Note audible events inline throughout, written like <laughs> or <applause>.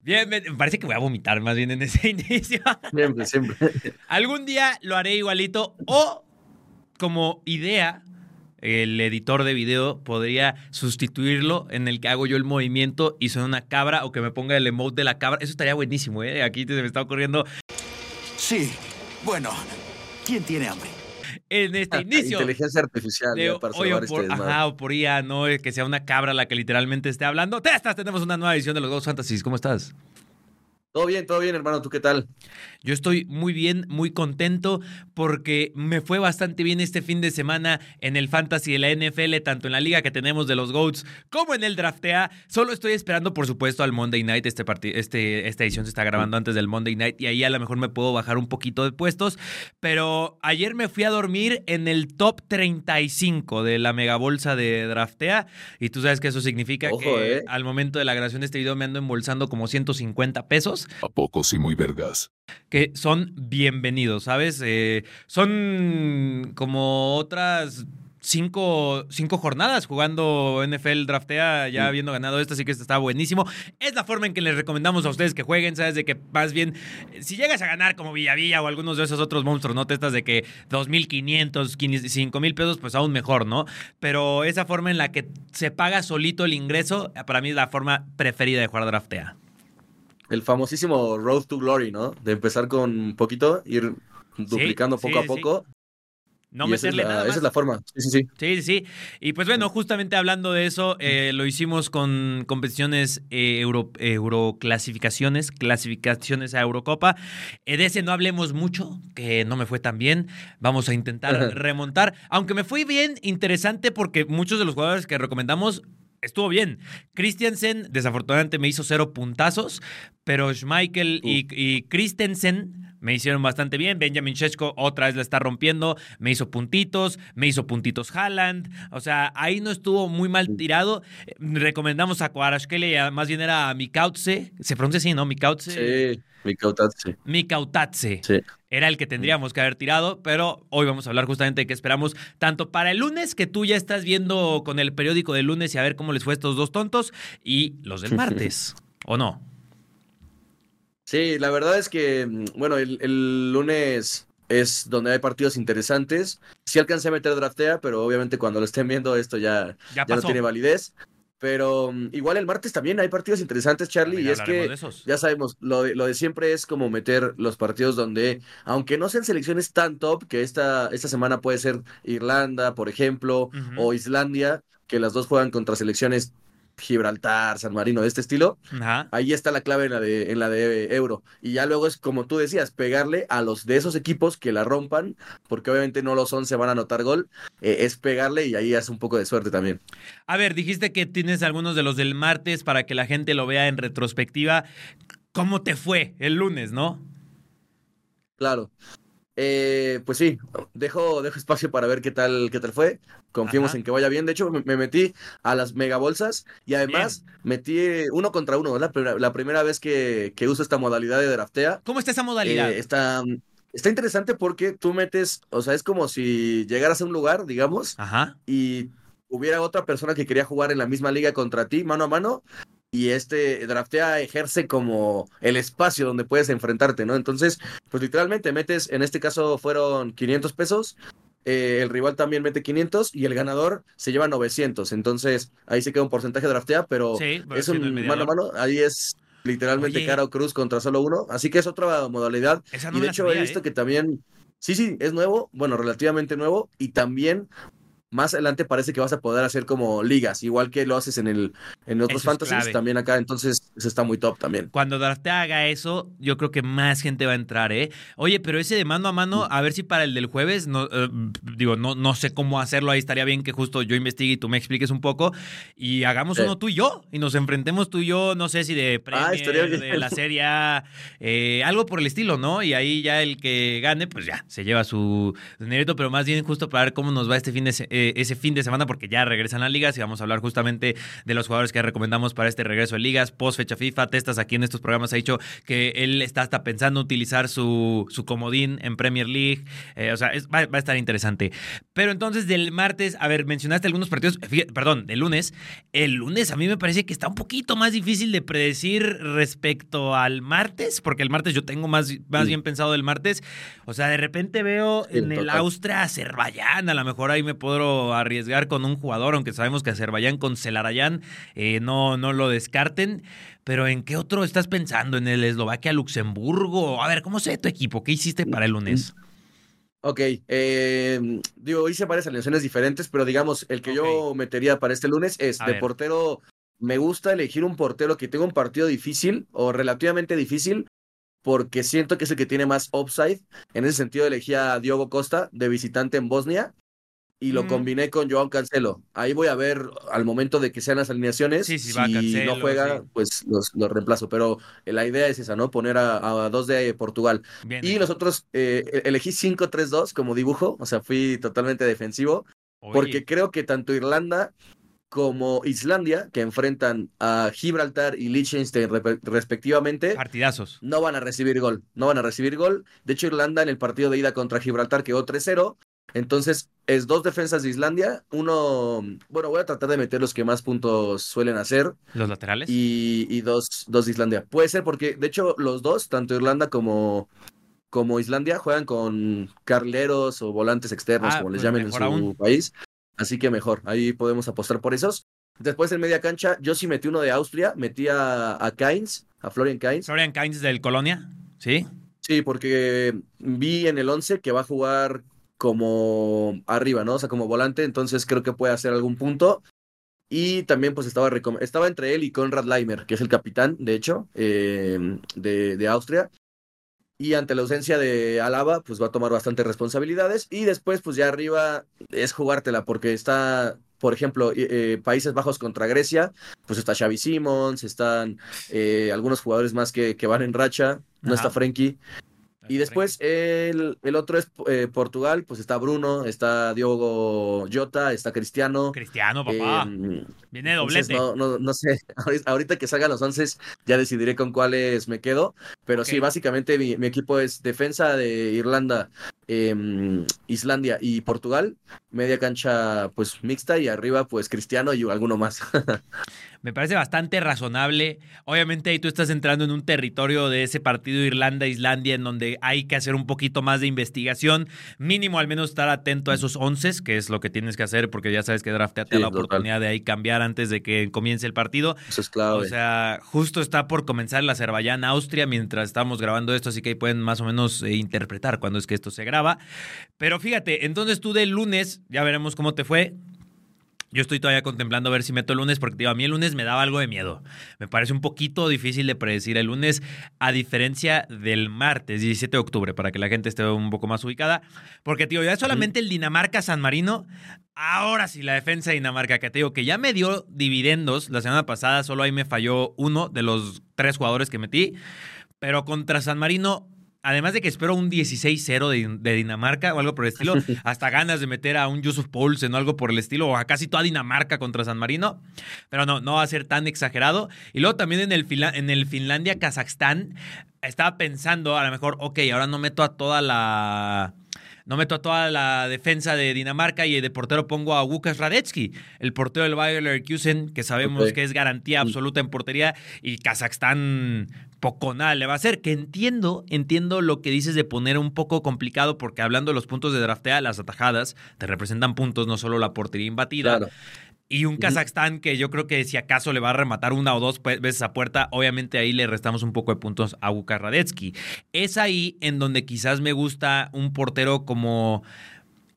Bien, me parece que voy a vomitar más bien en ese <laughs> inicio. Siempre, siempre. Algún día lo haré igualito o como idea, el editor de video podría sustituirlo en el que hago yo el movimiento y suena una cabra o que me ponga el emote de la cabra. Eso estaría buenísimo, ¿eh? Aquí se me está ocurriendo Sí, bueno, ¿quién tiene hambre? En este <laughs> inicio. Inteligencia artificial de ya para hoy por, este ajá, o por IA, no que sea una cabra la que literalmente esté hablando. Testas, tenemos una nueva edición de los Ghost Fantasies. ¿Cómo estás? Todo bien, todo bien, hermano. ¿Tú qué tal? Yo estoy muy bien, muy contento porque me fue bastante bien este fin de semana en el Fantasy de la NFL, tanto en la liga que tenemos de los GOATs como en el Draftea. Solo estoy esperando, por supuesto, al Monday Night. Este este, esta edición se está grabando antes del Monday Night y ahí a lo mejor me puedo bajar un poquito de puestos. Pero ayer me fui a dormir en el top 35 de la mega bolsa de Draftea y tú sabes que eso significa Ojo, que eh. al momento de la grabación de este video me ando embolsando como 150 pesos ¿A poco sí muy vergas? Que son bienvenidos, ¿sabes? Eh, son como otras cinco, cinco jornadas jugando NFL Draftea, ya habiendo ganado esta, así que esto está buenísimo. Es la forma en que les recomendamos a ustedes que jueguen, ¿sabes? De que más bien, si llegas a ganar como Villavilla o algunos de esos otros monstruos, ¿no? Testas de que 2.500, 5.000 pesos, pues aún mejor, ¿no? Pero esa forma en la que se paga solito el ingreso, para mí es la forma preferida de jugar Draftea. El famosísimo Road to Glory, ¿no? De empezar con poquito, ir duplicando sí, poco a sí. poco. No y esa es, meterle la, nada esa es la forma. Sí, sí, sí. Sí, sí, sí. Y pues bueno, justamente hablando de eso, eh, lo hicimos con competiciones eh, euro, euroclasificaciones, clasificaciones a Eurocopa. Eh, de ese no hablemos mucho, que no me fue tan bien. Vamos a intentar remontar. Aunque me fue bien, interesante porque muchos de los jugadores que recomendamos estuvo bien. Christiansen, desafortunadamente, me hizo cero puntazos, pero Schmeichel y, y Christensen me hicieron bastante bien. Benjamin Sheshko otra vez la está rompiendo. Me hizo puntitos, me hizo puntitos Haaland. O sea, ahí no estuvo muy mal tirado. Recomendamos a Kvaratskhelia, más bien era a Mikautse. Se pronuncia así, ¿no? Mikautse. Sí, mi Kautatse. Mikautatse. Sí. Era el que tendríamos que haber tirado, pero hoy vamos a hablar justamente de qué esperamos tanto para el lunes, que tú ya estás viendo con el periódico del lunes y a ver cómo les fue a estos dos tontos, y los del martes, ¿o no? Sí, la verdad es que, mm, bueno, el, el lunes es donde hay partidos interesantes. Sí alcancé a meter draftea, pero obviamente cuando lo estén viendo esto ya, Ya ya no tiene validez. Pero mm, igual el martes también hay partidos interesantes, Charlie, También y es que ya sabemos, lo de, lo de siempre es como meter los partidos donde, aunque no sean selecciones tan top, que esta, esta semana puede ser Irlanda, por ejemplo, o Islandia, que las dos juegan contra selecciones Gibraltar, San Marino, de este estilo, Ajá. ahí está la clave en la de, en la de Euro. Y ya luego es como tú decías, pegarle a los de esos equipos que la rompan, porque obviamente no lo son, se van a anotar gol, eh, es pegarle y ahí hace un poco de suerte también. A ver, dijiste que tienes algunos de los del martes para que la gente lo vea en retrospectiva. ¿Cómo te fue el lunes, no? Claro. Eh, pues sí, dejo, dejo espacio para ver qué tal, qué tal fue. Confiemos Ajá. en que vaya bien. De hecho, me, me metí a las megabolsas y además metí uno contra uno. La, la primera vez que, que uso esta modalidad de draftea. ¿Cómo está esa modalidad? Eh, está, está interesante porque tú metes, o sea, es como si llegaras a un lugar, digamos, Ajá. y hubiera otra persona que quería jugar en la misma liga contra ti, mano a mano, y este draftea ejerce como el espacio donde puedes enfrentarte, ¿no? Entonces, pues literalmente metes, en este caso fueron 500 pesos, eh, el rival también mete 500 y el ganador se lleva 900, entonces ahí se queda un porcentaje de draftea, pero Sí, es un mano a mano, ahí es literalmente Oye. cara o cruz contra solo uno, así que es otra modalidad. No y de hecho sabía, he visto ¿eh? que también, sí, sí, es nuevo, bueno, relativamente nuevo, y también más adelante parece que vas a poder hacer como ligas, igual que lo haces en el en otros fantasies, también acá, entonces eso está muy top también. Cuando Draftea haga eso, yo creo que más gente va a entrar, ¿eh? Oye, pero ese de mano a mano, a ver si para el del jueves, no, eh, digo, no, no sé cómo hacerlo, ahí estaría bien que justo yo investigue y tú me expliques un poco y hagamos uno tú y yo y nos enfrentemos tú y yo, no sé si de Premier, estaría bien. de la Serie A, eh, algo por el estilo, ¿no? Y ahí ya el que gane, pues ya, se lleva su dinerito, pero más bien justo para ver cómo nos va este fin de, se- ese, ese fin de semana porque ya regresan las ligas y vamos a hablar justamente de los jugadores que recomendamos para este regreso de ligas, post fecha FIFA. Testas aquí en estos programas ha dicho que él está hasta pensando utilizar su, su comodín en Premier League. Eh, o sea, va, va, a estar interesante. Pero entonces del martes, a ver, mencionaste algunos partidos, fíjate, perdón, del lunes. El lunes a mí me parece que está un poquito más difícil de predecir respecto al martes, porque el martes yo tengo más, más bien pensado del martes. O sea, de repente veo sí, en el Austria Azerbaiyán, a lo mejor ahí me puedo arriesgar con un jugador, aunque sabemos que Azerbaiyán con Celarayán eh, no, no lo descarten. Pero ¿en qué otro estás pensando? ¿En el Eslovaquia-Luxemburgo? A ver, ¿cómo sé tu equipo? ¿Qué hiciste para el lunes? Ok, eh, digo, hice varias alineaciones diferentes, pero digamos, el que okay. yo metería para este lunes es a de ver. portero. Me gusta elegir un portero que tenga un partido difícil o relativamente difícil, porque siento que es el que tiene más upside. En ese sentido, elegí a Diogo Costa de visitante en Bosnia y lo mm. combiné con Joan Cancelo. Ahí voy a ver al momento de que sean las alineaciones. Sí, sí, si va Cancelo, no juega, sí. pues los, los, reemplazo. Pero la idea es esa, ¿no? Poner a, a dos de Portugal. Bien, y los otros, eh, elegí 5-3-2 como dibujo, o sea, fui totalmente defensivo, Oye. porque creo que tanto Irlanda como Islandia, que enfrentan a Gibraltar y Liechtenstein respectivamente, partidazos. No van a recibir gol, no van a recibir gol. De hecho, Irlanda en el partido de ida contra Gibraltar quedó 3-0. Entonces, es dos defensas de Islandia, uno, bueno, voy a tratar de meter los que más puntos suelen hacer. ¿Los laterales? Y, y dos, dos de Islandia. Puede ser porque, de hecho, los dos, tanto Irlanda como, como Islandia, juegan con carleros o volantes externos, Ah, como les pues llamen en su aún. país. Así que mejor, ahí podemos apostar por esos. Después en media cancha, yo sí metí uno de Austria, metí a, a Kainz, a Florian Kainz. Florian Kainz del Colonia, ¿sí? Sí, porque vi en el 11 que va a jugar como arriba, ¿no? O sea, como volante, entonces creo que puede hacer algún punto. Y también pues estaba, estaba entre él y Konrad Leimer, que es el capitán, de hecho, eh, de, de Austria. Y ante la ausencia de Alaba, pues va a tomar bastantes responsabilidades. Y después, pues ya arriba es jugártela, porque está, por ejemplo, eh, Países Bajos contra Grecia, pues está Xavi Simons, están eh, algunos jugadores más que, que, van en racha, no Ajá. está Frenkie. Y después el, el otro es eh, Portugal, pues está Bruno, está Diogo Jota, está Cristiano. Cristiano, papá. Eh, Viene doblete. No, no, no, sé, <laughs> ahorita que salgan los once ya decidiré con cuáles me quedo. Pero okay. sí, básicamente mi, mi, equipo es defensa de Irlanda, eh, Islandia y Portugal, media cancha pues mixta y arriba pues Cristiano y alguno más. <laughs> Me parece bastante razonable. Obviamente ahí tú estás entrando en un territorio de ese partido Irlanda-Islandia en donde hay que hacer un poquito más de investigación. Mínimo al menos estar atento a esos once, que es lo que tienes que hacer porque ya sabes que draftea sí, la total. oportunidad de ahí cambiar antes de que comience el partido. Eso es clave. O sea, justo está por comenzar el Azerbaiyán-Austria mientras estamos grabando esto, así que ahí pueden más o menos eh, interpretar cuando es que esto se graba. Pero fíjate, entonces tú del lunes, ya veremos cómo te fue. Yo estoy todavía contemplando a ver si meto el lunes, porque digo, a mí el lunes me daba algo de miedo. Me parece un poquito difícil de predecir el lunes, a diferencia del martes, 17 de octubre, para que la gente esté un poco más ubicada. Porque, tío, ya solamente el Dinamarca-San Marino, ahora sí la defensa de Dinamarca, que te digo que ya me dio dividendos. La semana pasada solo ahí me falló uno de los tres jugadores que metí. Pero contra San Marino, además de que espero un 16-0 de, de, Dinamarca o algo por el estilo, <laughs> hasta ganas de meter a un Yusuf Poulsen o algo por el estilo, o a casi toda Dinamarca contra San Marino, pero no, no va a ser tan exagerado. Y luego también en el, en el Finlandia-Kazajstán, estaba pensando a lo mejor, ok, ahora no meto a toda la no meto a toda la defensa de Dinamarca y de portero pongo a Łukasz Radetzky, el portero del Bayer Leverkusen, que sabemos okay. que es garantía absoluta en portería, y Kazajstán poco nada le va a hacer. Que entiendo, entiendo lo que dices de poner un poco complicado, porque hablando de los puntos de draftea, las atajadas te representan puntos, no solo la portería imbatida. Claro. Y un Kazajstán que yo creo que si acaso le va a rematar una o dos veces a puerta, obviamente ahí le restamos un poco de puntos a Wuka Radetsky. Es ahí en donde quizás me gusta un portero como,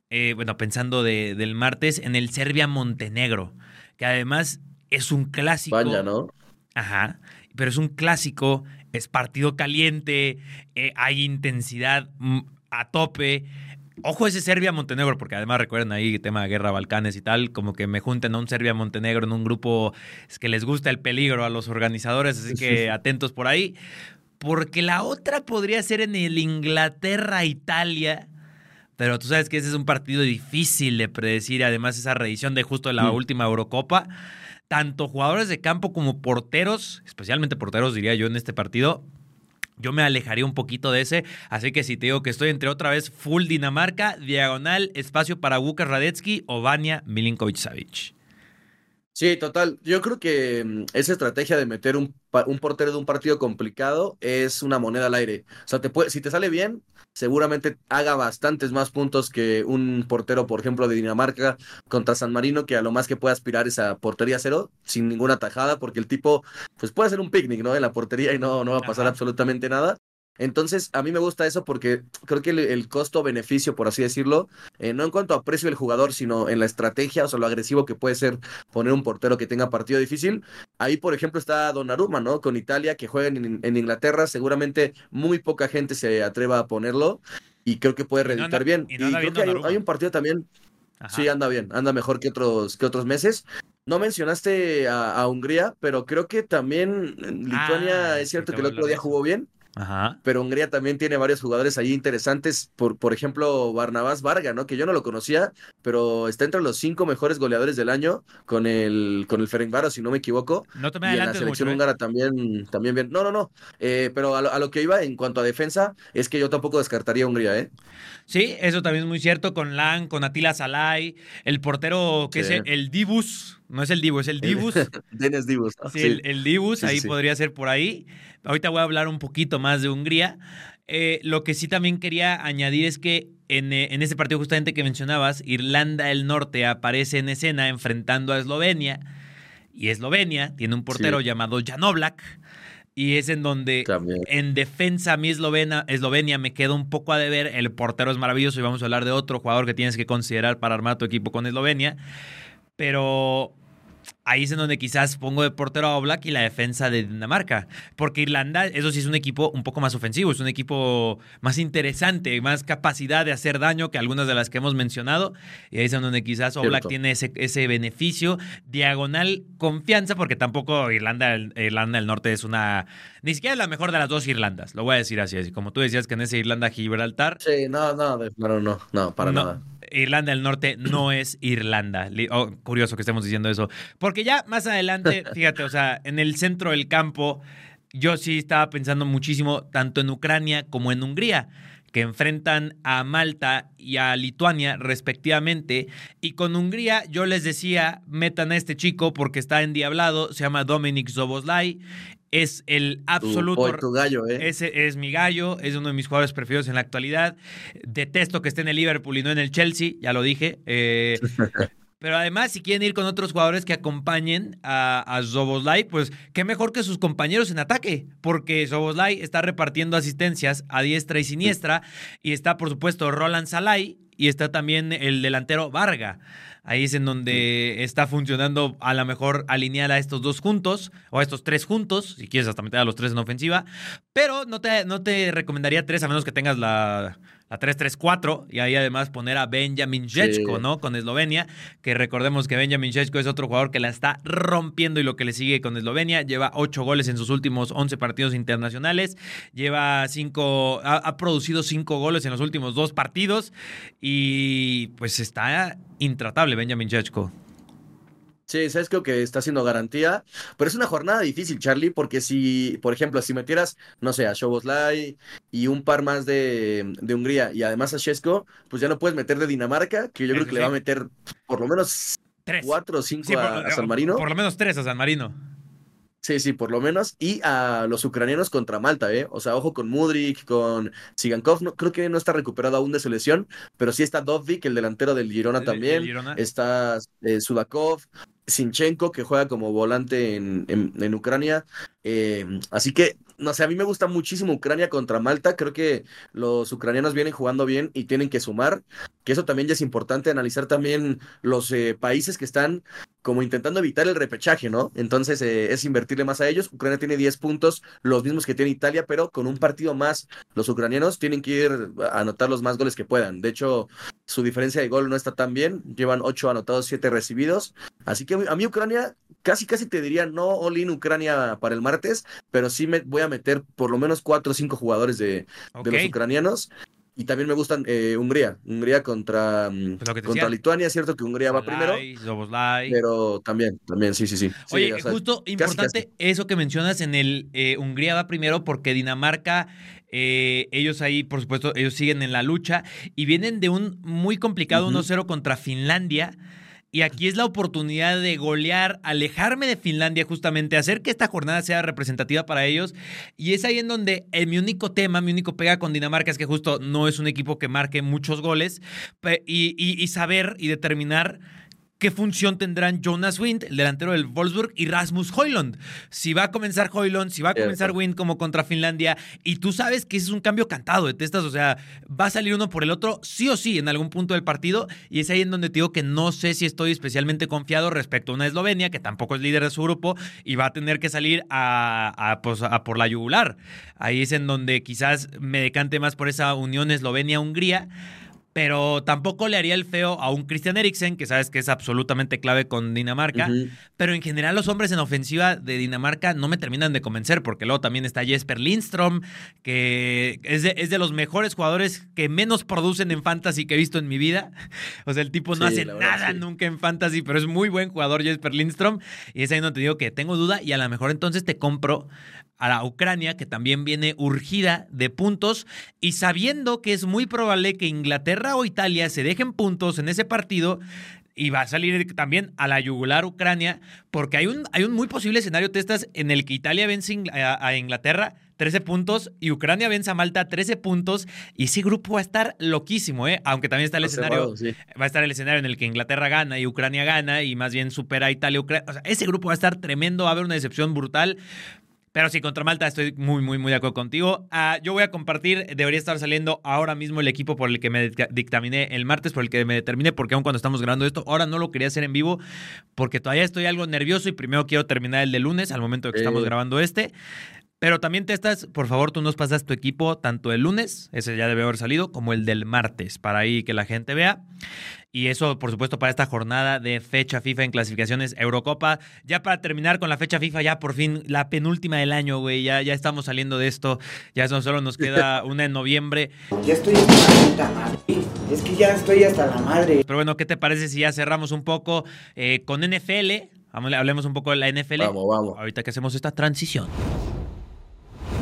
eh, bueno, pensando de, del martes, en el Serbia-Montenegro, que además es un clásico. Vaya, ¿no? Ajá, pero es un clásico, es partido caliente, eh, hay intensidad mm, a tope. Ojo ese Serbia-Montenegro, porque además recuerden ahí tema de guerra Balcanes y tal, como que me junten a un Serbia-Montenegro en un grupo es que les gusta el peligro a los organizadores, así que atentos por ahí. Porque la otra podría ser en el Inglaterra-Italia, pero tú sabes que ese es un partido difícil de predecir, además esa reedición de justo la Mm. última Eurocopa. Tanto jugadores de campo como porteros, especialmente porteros diría yo en este partido, yo me alejaría un poquito de ese, así que si te digo que estoy entre otra vez full Dinamarca, diagonal, espacio para Wukas Radetsky o Vania Milinkovic Savic. Sí, total. Yo creo que mm, esa estrategia de meter un, un portero de un partido complicado es una moneda al aire. O sea, te puede, si te sale bien, seguramente haga bastantes más puntos que un portero, por ejemplo, de Dinamarca contra San Marino, que a lo más que puede aspirar es a portería cero, sin ninguna tajada, porque el tipo, pues puede hacer un picnic, ¿no? En la portería y no, no va a pasar Ajá. absolutamente nada. Entonces, a mí me gusta eso porque creo que el, el costo-beneficio, por así decirlo, eh, no en cuanto a precio del jugador, sino en la estrategia, o sea, lo agresivo que puede ser poner un portero que tenga partido difícil. Ahí, por ejemplo, está Donnarumma, ¿no? Con Italia, que juega en, en Inglaterra. Seguramente muy poca gente se atreva a ponerlo y creo que puede no reeditar bien. y no creo que hay, un partido también, Ajá. sí, anda bien, anda mejor que otros, que otros meses. No mencionaste a, a Hungría, pero creo que también Lituania Ah, es cierto que el otro día jugó bien Ajá. pero Hungría también tiene varios jugadores ahí interesantes, por, por ejemplo, Barnabás Varga, ¿no? Que yo no lo conocía, pero está entre los cinco mejores goleadores del año con el, con el Ferencváros, si no me equivoco. No te me Y en la selección mucho. ¿eh? húngara también, también bien. No, no, no. eh, pero a lo, a lo que iba en cuanto a defensa, es que yo tampoco descartaría a Hungría, ¿eh? Sí, eso también es muy cierto con Lang, con Atila Salai, el portero que Sí. es el, el Dibus, no es el Dibu, es el Dibus. <laughs> Dennis. ¿no? Sí, El, el Dibus, Sí, ahí podría ser por ahí. Ahorita voy a hablar un poquito más de Hungría. Eh, lo que sí también quería añadir es que en, eh, en ese partido justamente que mencionabas, Irlanda del Norte aparece en escena enfrentando a Eslovenia. Y Eslovenia tiene un portero llamado Jan Oblak. Y es en donde También. en defensa a mí Eslovena, Eslovenia me queda un poco a deber. El portero es maravilloso y vamos a hablar de otro jugador que tienes que considerar para armar tu equipo con Eslovenia. Pero ahí es en donde quizás pongo de portero a Oblak y la defensa de Dinamarca. Porque Irlanda, eso sí es un equipo un poco más ofensivo, es un equipo más interesante, más capacidad de hacer daño que algunas de las que hemos mencionado. Y ahí es en donde quizás Oblak Cierto. tiene ese, ese beneficio. Diagonal confianza, porque tampoco Irlanda, Irlanda del Norte es una. Ni siquiera es la mejor de las dos Irlandas, lo voy a decir así. así como tú decías que en ese Irlanda-Gibraltar. Sí, no, no, no, no, no, para no, nada. Irlanda del Norte no es Irlanda. Oh, curioso que estemos diciendo eso. Porque ya más adelante, <laughs> fíjate, o sea, en el centro del campo, yo sí estaba pensando muchísimo tanto en Ucrania como en Hungría que enfrentan a Malta y a Lituania respectivamente. Y con Hungría yo les decía, metan a este chico porque está endiablado, se llama Dominic Zoboslai, es el absoluto... tu gallo, ¿eh? Ese es mi gallo, es uno de mis jugadores preferidos en la actualidad. Detesto que esté en el Liverpool y no en el Chelsea, ya lo dije. Eh, <laughs> pero además, si quieren ir con otros jugadores que acompañen a, a Zoboslai, pues qué mejor que sus compañeros en ataque, porque Zoboslai está repartiendo asistencias a diestra y siniestra, y está, por supuesto, Roland Salai, y está también el delantero Varga. Ahí es en donde está funcionando a lo mejor alinear a estos dos juntos, o a estos tres juntos, si quieres hasta meter a los tres en ofensiva. Pero no te, no te recomendaría tres, a menos que tengas la, la 3-3-4, y ahí además poner a Benjamin Shechko, Sí. ¿no? Con Eslovenia, que recordemos que Benjamin Shechko es otro jugador que la está rompiendo y lo que le sigue con Eslovenia. Lleva ocho goles en sus últimos 11 partidos internacionales, lleva cinco, ha, ha producido cinco goles en los últimos dos partidos, y pues está intratable Benjamin Shechko. Sí, sabes creo que está haciendo garantía, pero es una jornada difícil, Charlie, porque si, por ejemplo, si metieras, no sé, a Shoboslai y un par más de, de Hungría y además a Shesko, pues ya no puedes meter de Dinamarca, que yo creo que le va a meter por lo menos Tres. cuatro o cinco Sí, a, a San Marino. Por lo menos tres a San Marino. Sí, sí, por lo menos. Y a los ucranianos contra Malta, ¿eh? O sea, ojo con Mudrik, con Sigankov. No, creo que no está recuperado aún de su lesión, pero sí está Dovvik, el delantero del Girona El- el también. Girona. Está eh, Sudakov, Sinchenko, que juega como volante en, en- en Ucrania. Eh, así que, no sé, a mí me gusta muchísimo Ucrania contra Malta. Creo que los ucranianos vienen jugando bien y tienen que sumar. Que eso también ya es importante analizar también los eh, países que están como intentando evitar el repechaje, ¿no? Entonces eh, es invertirle más a ellos. Ucrania tiene 10 puntos, los mismos que tiene Italia, pero con un partido más, los ucranianos tienen que ir a anotar los más goles que puedan. De hecho, su diferencia de gol no está tan bien. Llevan 8 anotados, 7 recibidos. Así que a mí Ucrania, casi casi te diría no all in Ucrania para el martes, pero sí me voy a meter por lo menos 4 o 5 jugadores de, los ucranianos. Y también me gustan eh, Hungría. Hungría contra, mm, contra. Lituania, es cierto que Hungría va primero, pero también, también, sí, sí, sí. Sí, Oye, sea, justo casi, importante eso que mencionas en el eh, Hungría va primero porque Dinamarca, eh, ellos ahí, por supuesto, ellos siguen en la lucha y vienen de un muy complicado Ujú. 1-0 contra Finlandia. Y aquí es la oportunidad de golear, alejarme de Finlandia justamente, hacer que esta jornada sea representativa para ellos. Y es ahí en donde mi único tema, mi único pega con Dinamarca es que justo no es un equipo que marque muchos goles y saber y determinar qué función tendrán Jonas Wind, el delantero del Wolfsburg, y Rasmus Højlund. Si va a comenzar Højlund, si va a comenzar Wind como contra Finlandia, y tú sabes que ese es un cambio cantado de testas, o sea, va a salir uno por el otro, sí o sí, en algún punto del partido, y es ahí en donde te digo que no sé si estoy especialmente confiado respecto a una Eslovenia, que tampoco es líder de su grupo, y va a tener que salir a, a, pues, a por la yugular. Ahí es en donde quizás me decante más por esa unión Eslovenia-Hungría. Pero tampoco le haría el feo a un Christian Eriksen, que sabes que es absolutamente clave con Dinamarca. Pero en general los hombres en ofensiva de Dinamarca no me terminan de convencer, porque luego también está Jesper Lindstrom, que es de, es de los mejores jugadores que menos producen en fantasy que he visto en mi vida. <laughs> O sea, el tipo no Sí, hace nada sí. nunca en fantasy, pero es muy buen jugador Jesper Lindstrom. Y es ahí donde te digo que tengo duda y a lo mejor entonces te compro a la Ucrania, que también viene urgida de puntos, y sabiendo que es muy probable que Inglaterra o Italia se dejen puntos en ese partido, y va a salir también a la yugular Ucrania, porque hay un, hay un muy posible escenario, Testas, en el que Italia vence a, Inglaterra 13 puntos y Ucrania vence a Malta 13 puntos, y ese grupo va a estar loquísimo, ¿eh? Aunque también está el escenario sí. va a estar el escenario en el que Inglaterra gana y Ucrania gana y más bien supera a Italia. Ucrania. O sea, ese grupo va a estar tremendo, va a haber una decepción brutal. Pero sí, contra Malta estoy muy, muy, muy de acuerdo contigo. Ah, yo voy a compartir, debería estar saliendo ahora mismo el equipo por el que me dicta- dictaminé el martes, por el que me determiné, porque aún cuando estamos grabando esto, ahora no lo quería hacer en vivo, porque todavía estoy algo nervioso y primero quiero terminar el de lunes, al momento de que Eh. estamos grabando este. Pero también te estás, por favor, tú nos pasas tu equipo tanto el lunes, ese ya debe haber salido, como el del martes, para ahí que la gente vea. Y eso, por supuesto, para esta jornada de fecha FIFA en clasificaciones Eurocopa. Ya para terminar con la fecha FIFA, ya por fin la penúltima del año, güey. Ya, ya estamos saliendo de esto. Ya solo nos queda <laughs> una en noviembre. Ya estoy hasta la madre. Es que ya estoy hasta la madre. Pero bueno, ¿qué te parece si ya cerramos un poco eh, con NFL? Hablemos un poco de la NFL. Vamos, vamos. Ahorita que hacemos esta transición.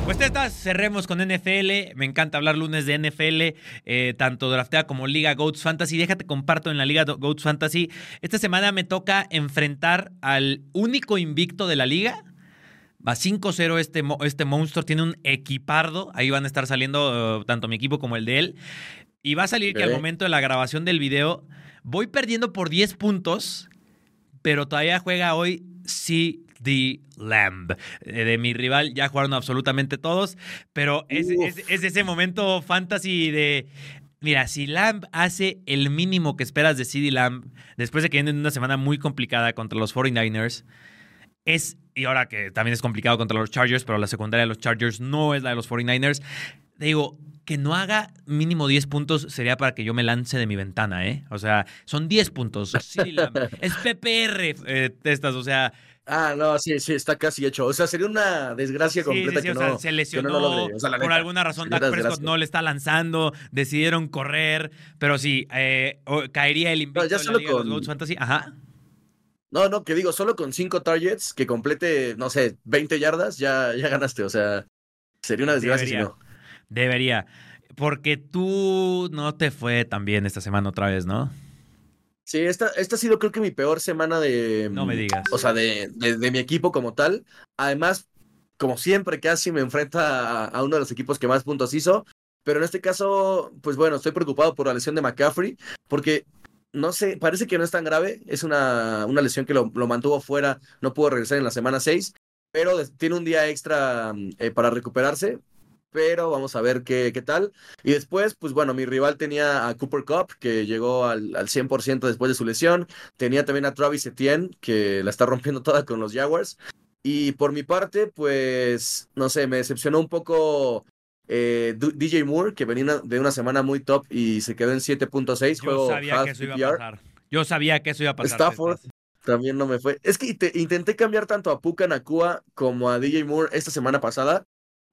Pues estas cerremos con NFL. Me encanta hablar lunes de NFL, eh, tanto draftea como Liga Goats Fantasy. Déjate comparto en la Liga Goats Fantasy. Esta semana me toca enfrentar al único invicto de la liga. Va 5-0 este, este monstruo. Tiene un equipardo. Ahí van a estar saliendo eh, tanto mi equipo como el de él. Y va a salir que al momento de la grabación del video voy perdiendo por 10 puntos, pero todavía juega hoy CD Lamb. Eh, De mi rival ya jugaron absolutamente todos, pero es, Uf. es- es ese momento fantasy de... Mira, si Lamb hace el mínimo que esperas de CD Lamb, después de que vienen una semana muy complicada contra los 49ers, es, y ahora que también es complicado contra los Chargers, pero la secundaria de los Chargers no es la de los 49ers, te digo, que no haga mínimo 10 puntos sería para que yo me lance de mi ventana, ¿eh? O sea, son 10 puntos. CD Lamb. <laughs> es PPR, eh, estas, o sea, Ah, no, sí, sí, está casi hecho. O sea, sería una desgracia completa sí, sí, que o no, sea, se que no lesionó. lo logre. O sea, la por neta, alguna razón, Dak Prescott desgracia. no le está lanzando. Decidieron correr. Pero sí, eh, caería el invicto No, ya de la solo de los con- Goats Fantasy. Ajá. No, no, que digo, solo con cinco targets que complete, no sé, 20 yardas, ya, ya ganaste. O sea, sería una desgracia si Debería. no. Debería. Porque tú no te fue tan bien esta semana otra vez, ¿no? Sí, esta, esta ha sido creo que mi peor semana de... No me digas. O sea, de, de, de mi equipo como tal. Además, como siempre, casi me enfrenta a, a uno de los equipos que más puntos hizo. Pero en este caso, pues bueno, estoy preocupado por la lesión de McCaffrey, porque no sé, parece que no es tan grave. Es una, una lesión que lo, lo mantuvo fuera, no pudo regresar en la semana 6, pero tiene un día extra mm, eh, para recuperarse. Pero vamos a ver qué, qué tal. Y después, pues bueno, mi rival tenía a Cooper Cup, que llegó al, al 100% después de su lesión. Tenía también a Travis Etienne, que la está rompiendo <laughs> toda con los Jaguars. Y por mi parte, pues, no sé, me decepcionó un poco eh, DJ Moore, que venía de una semana muy top y se quedó en 7.6. Yo sabía que eso iba a pasar. Yo sabía que eso iba a pasar. Stafford también no me fue. Es que inte- intenté cambiar tanto a Puka Nakua como a DJ Moore esta semana pasada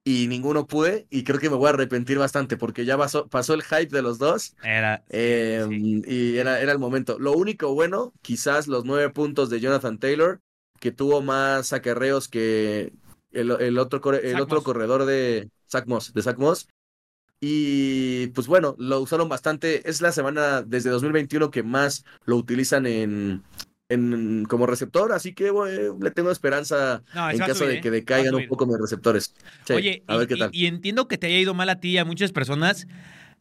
y ninguno pude y creo que me voy a arrepentir bastante porque ya pasó, pasó el hype de los dos Era. eh, sí. y era, era el momento. Lo único bueno, quizás los nueve puntos de Jonathan Taylor, que tuvo más acarreos que el, el otro, el Zach otro Moss. corredor de Zach Moss, de Zach Moss. Y pues bueno, lo usaron bastante. Es la semana desde 2021 que más lo utilizan en, en como receptor, así que bueno, le tengo esperanza No, en caso subir, de que decaigan un poco mis receptores. Sí, Oye, a ver y, qué y- tal. y entiendo que te haya ido mal a ti y a muchas personas,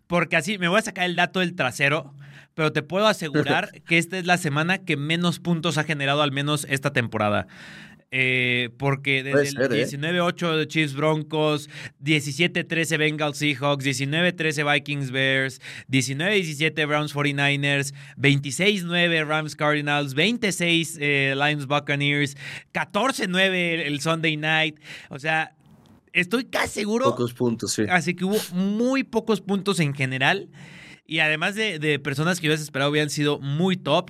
porque así me voy a sacar el dato del trasero, pero te puedo <laughs> asegurar que esta es la semana que menos puntos ha generado, al menos esta temporada. Eh, porque desde el ser, ¿eh? 19-8 de Chiefs Broncos, 17-13 Bengals Seahawks, 19-13 Vikings Bears, 19-17 Browns 49ers, 26-9 Rams Cardinals, 26 eh, Lions Buccaneers, 14-9 el, Sunday Night. O sea, estoy casi seguro. Pocos puntos, sí. Así que hubo muy pocos puntos en general. Y además de, de personas que yo esperado hubieran sido muy top.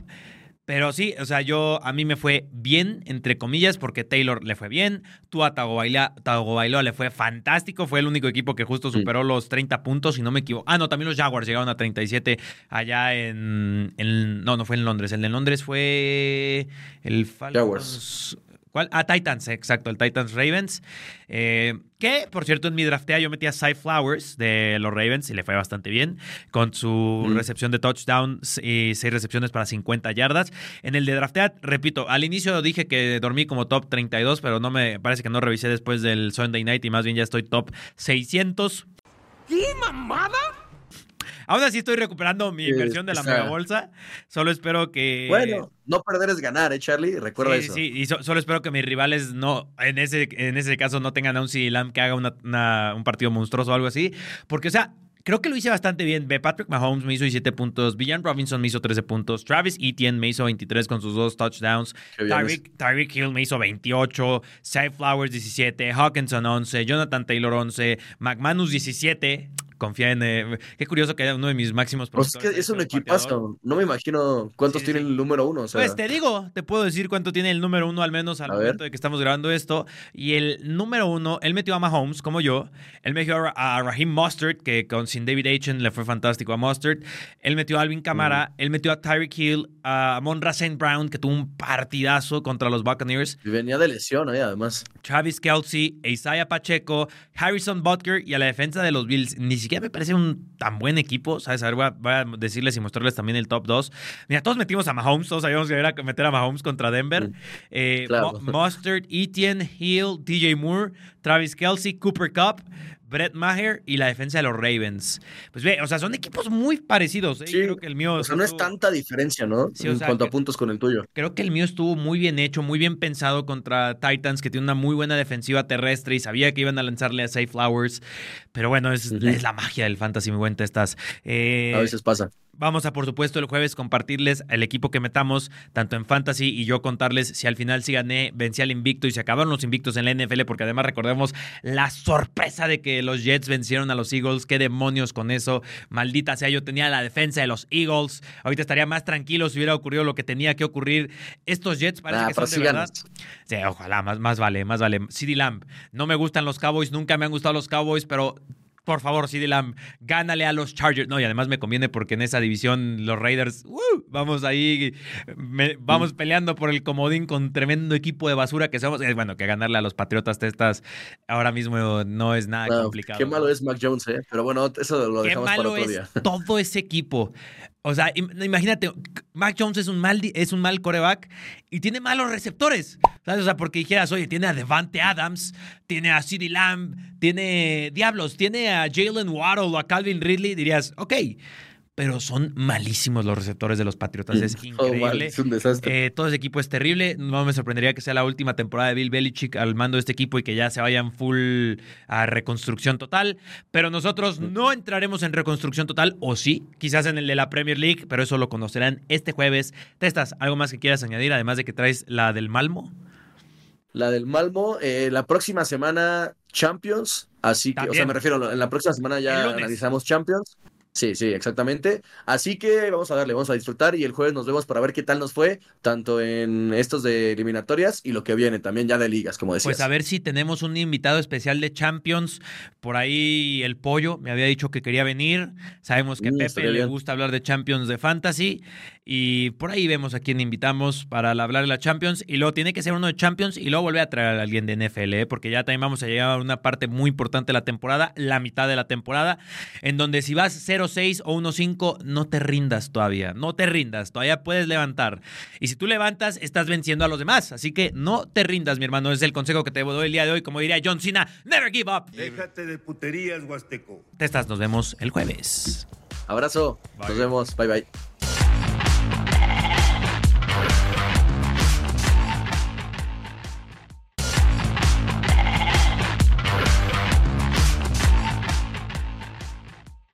Pero sí, o sea, yo a mí me fue bien, entre comillas, porque Taylor le fue bien. Tú a Tagovailoa Tagovailoa le fue fantástico. Fue el único equipo que justo superó los 30 puntos, si no me equivoco. Ah, no, también los Jaguars llegaron a 37 allá en, en- No, no fue en Londres. El de Londres fue el Falcons. Jaguars. ¿Cuál? Ah, Titans, exacto, el Titans Ravens. Eh, que, por cierto, en mi draftea yo metí a Cy Flowers de los Ravens y le fue bastante bien con su Mm. recepción de touchdown y seis recepciones para 50 yardas. En el de draftea, repito, al inicio dije que dormí como top 32, pero no me parece que no revisé después del Sunday Night y más bien ya estoy top 600. ¿Qué mamada? Aún así estoy recuperando mi inversión de la mega bolsa. Solo espero que... Bueno, no perder es ganar, ¿eh, Charlie? Recuerda sí, eso. Sí, y so- solo espero que mis rivales no, en ese, en ese caso, no tengan a un CD Lamb que haga una- una- un partido monstruoso o algo así. Porque, o sea, creo que lo hice bastante bien. Patrick Mahomes me hizo 17 puntos, Villan Robinson me hizo 13 puntos, Travis Etienne me hizo 23 con sus dos touchdowns, Tyreek, Tyreek Hill me hizo 28, Cy Flowers 17, Hawkinson 11, Jonathan Taylor 11, McManus 17. Confía en. eh, qué curioso que haya uno de mis máximos Pues es que es un equipazo. No me imagino cuántos Sí, sí, tiene el número uno. O sea, Pues te digo, te puedo decir cuánto tiene el número uno, al menos al A ver. momento de que estamos grabando esto. Y el número uno, él metió a Mahomes, como yo. Él metió a, Ra- a Raheem Mustard, que con sin David Achen le fue fantástico a Mustard. Él metió a Alvin Kamara. Él metió a Tyreek Hill, a Monra St. Brown, que tuvo un partidazo contra los Buccaneers. venía de lesión, ¿eh? Además. Travis Kelsey, Isaiah Pacheco, Harrison Butker y a la defensa de los Bills. Ni siquiera me parece un tan buen equipo, ¿sabes? A ver, voy a, voy a decirles y mostrarles también el top 2. Mira, todos metimos a Mahomes, todos sabíamos que era meter a Mahomes contra Denver. Eh, claro. Mo- Mustard, Etienne, Hill, DJ Moore, Travis Kelsey, Cooper Cup. Brett Maher y la defensa de los Ravens. Pues ve, o sea, son equipos muy parecidos. ¿eh? Sí, Creo que el mío. O sea, no es tanta diferencia, ¿no? Sí, en sea, cuanto que- a puntos con el tuyo. Creo que el mío estuvo muy bien hecho, muy bien pensado contra Titans, que tiene una muy buena defensiva terrestre y sabía que iban a lanzarle a Safe Flowers. Pero bueno, es, la magia del fantasy, mi buen Testas. Eh, A veces pasa. Vamos a, por supuesto, el jueves compartirles el equipo que metamos, tanto en Fantasy y yo contarles si al final sí gané, vencí al invicto y se acabaron los invictos en la NFL, porque además recordemos la sorpresa de que los Jets vencieron a los Eagles. ¿Qué demonios con eso? Maldita sea, yo tenía la defensa de los Eagles. Ahorita estaría más tranquilo si hubiera ocurrido lo que tenía que ocurrir. Estos Jets parece Ah, que son de sí verdad. ganas. Sí, ojalá, más, más vale, más vale. CD Lamb, no me gustan los Cowboys, nunca me han gustado los Cowboys, pero por favor, CD Lamb, gánale a los Chargers. No, y además me conviene porque en esa división los Raiders, ¡uh! vamos ahí, me- vamos peleando por el comodín con tremendo equipo de basura que somos. Eh, bueno, que ganarle a los Patriotas Testas ahora mismo no es nada complicado. qué malo es Mac Jones, ¿eh? Pero bueno, eso lo Qué dejamos para malo otro es día. todo ese equipo. O sea, im- imagínate, Mac Jones es un mal, es un mal coreback y tiene malos receptores. O sea, porque dijeras, oye, tiene a Devante Adams, tiene a CeeDee Lamb, tiene Diablos, tiene a Jalen Waddle o a Calvin Ridley, dirías, ok. Pero son malísimos los receptores de los Patriotas. Es mal, increíble. es un desastre. Eh, todo ese equipo es terrible. No me sorprendería que sea la última temporada de Bill Belichick al mando de este equipo y que ya se vayan full a reconstrucción total. Pero nosotros no entraremos en reconstrucción total, o sí, quizás en el de la Premier League, pero eso lo conocerán este jueves. Testas, ¿algo más que quieras añadir, además de que traes la del Malmo? La del Malmo, eh, la próxima semana Champions, así que, o sea, me refiero, en la próxima semana ya analizamos Champions. Sí, sí, exactamente. Así que vamos a darle, vamos a disfrutar y el jueves nos vemos para ver qué tal nos fue, tanto en estos de eliminatorias y lo que viene también ya de ligas, como decías. Pues a ver si tenemos un invitado especial de Champions. Por ahí el pollo me había dicho que quería venir. Sabemos que a Mm, Pepe le gusta hablar de Champions de Fantasy. Y por ahí vemos a quién invitamos para hablar de la Champions. Y luego tiene que ser uno de Champions y luego volver a traer a alguien de NFL, ¿eh? porque ya también vamos a llegar a una parte muy importante de la temporada, la mitad de la temporada, en donde si vas 0-6 o 1-5, no te rindas todavía. No te rindas, todavía puedes levantar. Y si tú levantas, estás venciendo a los demás. Así que no te rindas, mi hermano. Es el consejo que te doy el día de hoy. Como diría John Cena, never give up. Déjate de puterías, Huasteco. Testas, nos vemos el jueves. Abrazo, Bye. nos vemos, bye bye.